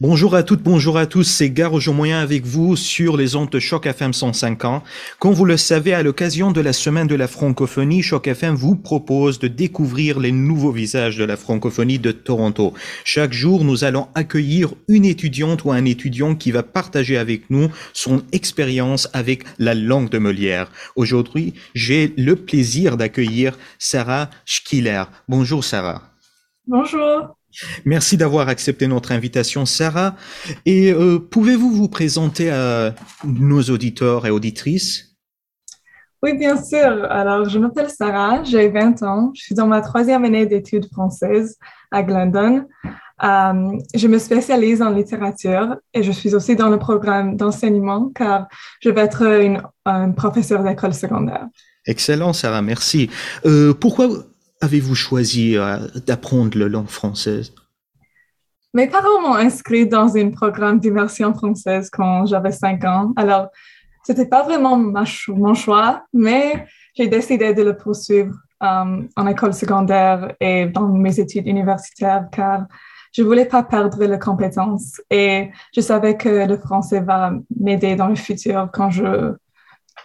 Bonjour à toutes, bonjour à tous, c'est Gare Jour Moyen avec vous sur les ondes de Choc FM 105 ans. Comme vous le savez, à l'occasion de la semaine de la francophonie, Choc FM vous propose de découvrir les nouveaux visages de la francophonie de Toronto. Chaque jour, nous allons accueillir une étudiante ou un étudiant qui va partager avec nous son expérience avec la langue de Molière. Aujourd'hui, j'ai le plaisir d'accueillir Sarah Schkiller. Bonjour Sarah. Bonjour. Merci d'avoir accepté notre invitation, Sarah. Et euh, pouvez-vous vous présenter à nos auditeurs et auditrices? Oui, bien sûr. Alors, je m'appelle Sarah, j'ai 20 ans, je suis dans ma troisième année d'études françaises à Glendon. Euh, je me spécialise en littérature et je suis aussi dans le programme d'enseignement car je vais être une, un professeur d'école secondaire. Excellent, Sarah, merci. Euh, pourquoi avez-vous choisi euh, d'apprendre la langue française? Mes parents m'ont inscrit dans un programme d'immersion française quand j'avais 5 ans. Alors, c'était pas vraiment ma mon choix, mais j'ai décidé de le poursuivre euh, en école secondaire et dans mes études universitaires car je voulais pas perdre les compétences et je savais que le français va m'aider dans le futur quand je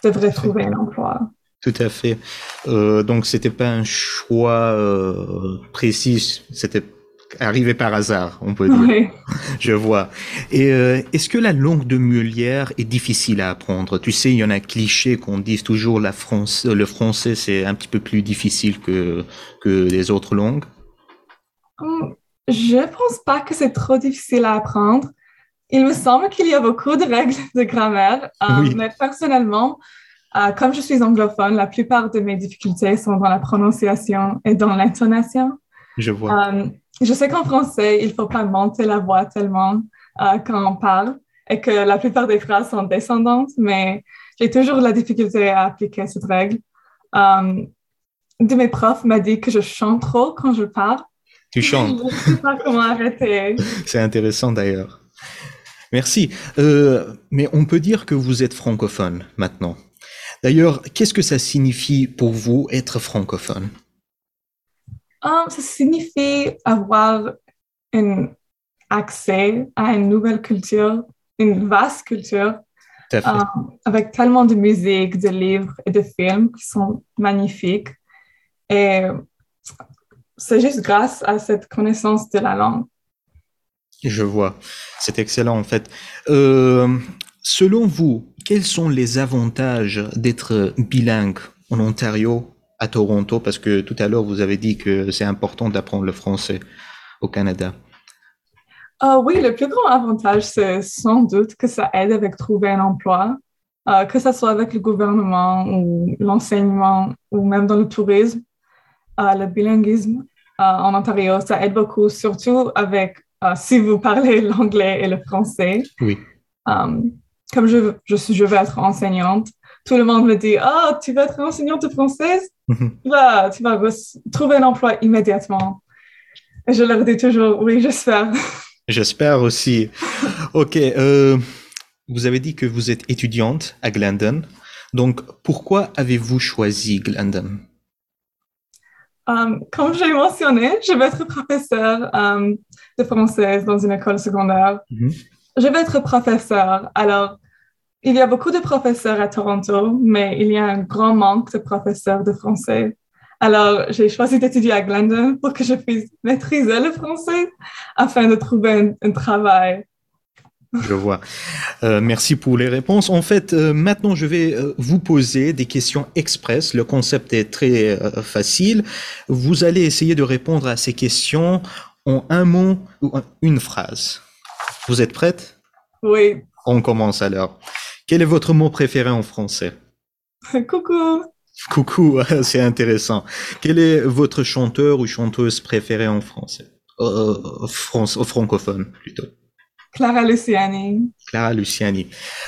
devrais trouver un emploi. Tout à fait. Euh, donc c'était pas un choix euh, précis, c'était arrivé par hasard, on peut dire. Oui. Je vois. Et euh, est-ce que la langue de Molière est difficile à apprendre? Tu sais, il y en a un cliché qu'on dise toujours la France, le français c'est un petit peu plus difficile que que les autres langues. Hum, Je pense pas que c'est trop difficile à apprendre. Il me semble qu'il y a beaucoup de règles de grammaire, euh, Oui. mais personnellement, euh, comme je suis anglophone, la plupart de mes difficultés sont dans la prononciation et dans l'intonation. Je vois. Euh, je sais qu'en français, il faut pas monter la voix tellement euh, quand on parle et que la plupart des phrases sont descendantes, mais j'ai toujours la difficulté à appliquer cette règle. Euh, de mes profs m'a dit que je chante trop quand je parle. tu chantes. Je ne sais pas comment arrêter. C'est intéressant d'ailleurs. Merci. Euh, mais on peut dire que vous êtes francophone maintenant. D'ailleurs, qu'est-ce que ça signifie pour vous être francophone? Um, ça signifie avoir un accès à une nouvelle culture, une vaste culture, um, avec tellement de musique, de livres et de films qui sont magnifiques. Et c'est juste grâce à cette connaissance de la langue. Je vois. C'est excellent en fait. Euh, selon vous, quels sont les avantages d'être bilingue en Ontario, à Toronto? Parce que tout à l'heure, vous avez dit que c'est important d'apprendre le français au Canada. Ah oui, le plus grand avantage, c'est sans doute que ça aide avec trouver un emploi, euh, que ce soit avec le gouvernement ou l'enseignement ou même dans le tourisme. Euh, le bilinguisme euh, en Ontario, ça aide beaucoup, surtout avec si vous parlez l'anglais et le français. Oui. Um, comme je, je, je veux être enseignante, tout le monde me dit Ah, tu veux être enseignante française? Tu vas, tu vas trouver un emploi immédiatement. Et je leur dis toujours Oui, j'espère. J'espère aussi. Ok. euh, vous avez dit que vous êtes étudiante à Glendon. Donc, pourquoi avez-vous choisi Glendon? Um, comme j'ai mentionné, je vais être professeur um, de français dans une école secondaire. Mhm. Je vais être professeur. Alors, il y a beaucoup de professeurs à Toronto, mais il y a un grand manque de professeurs de français. Alors, j'ai choisi d'étudier à Glendon pour que je puisse maîtriser le français afin de trouver un, travail. Je vois. Euh, merci pour les réponses. En fait, euh, maintenant, je vais euh, vous poser des questions express. Le concept est très facile. Vous allez essayer de répondre à ces questions en un mot ou en une phrase. Vous êtes prête? Oui. On commence alors. Quel est votre mot préféré en français? Coucou. Coucou, c'est intéressant. Quel est votre chanteur ou chanteuse préférée en français? Euh, France, francophone plutôt. Clara Luciani. Clara Luciani.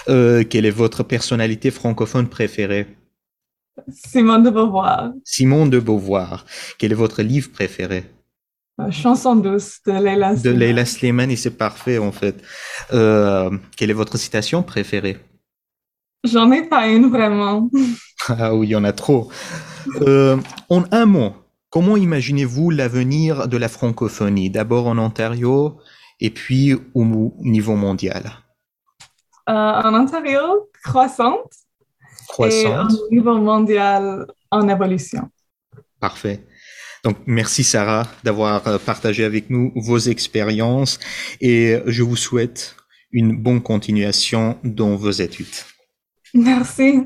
Euh, quelle est votre personnalité francophone préférée? Simone de Beauvoir. Simone de Beauvoir. Quel est votre livre préféré? Euh, Chanson douce de Leila De Slimani. Leila Slimani, c'est parfait en fait. Euh, quelle est votre citation préférée? J'en ai pas une vraiment. Ah oui, il y en a trop. Euh, en un mot, comment imaginez-vous l'avenir de la francophonie? D'abord en Ontario et puis au niveau mondial euh, En Ontario, croissante. Croissante. Et au niveau mondial, en évolution. Parfait. Donc, merci Sarah d'avoir euh, partagé avec nous vos expériences et je vous souhaite une bonne continuation dans vos études. Merci.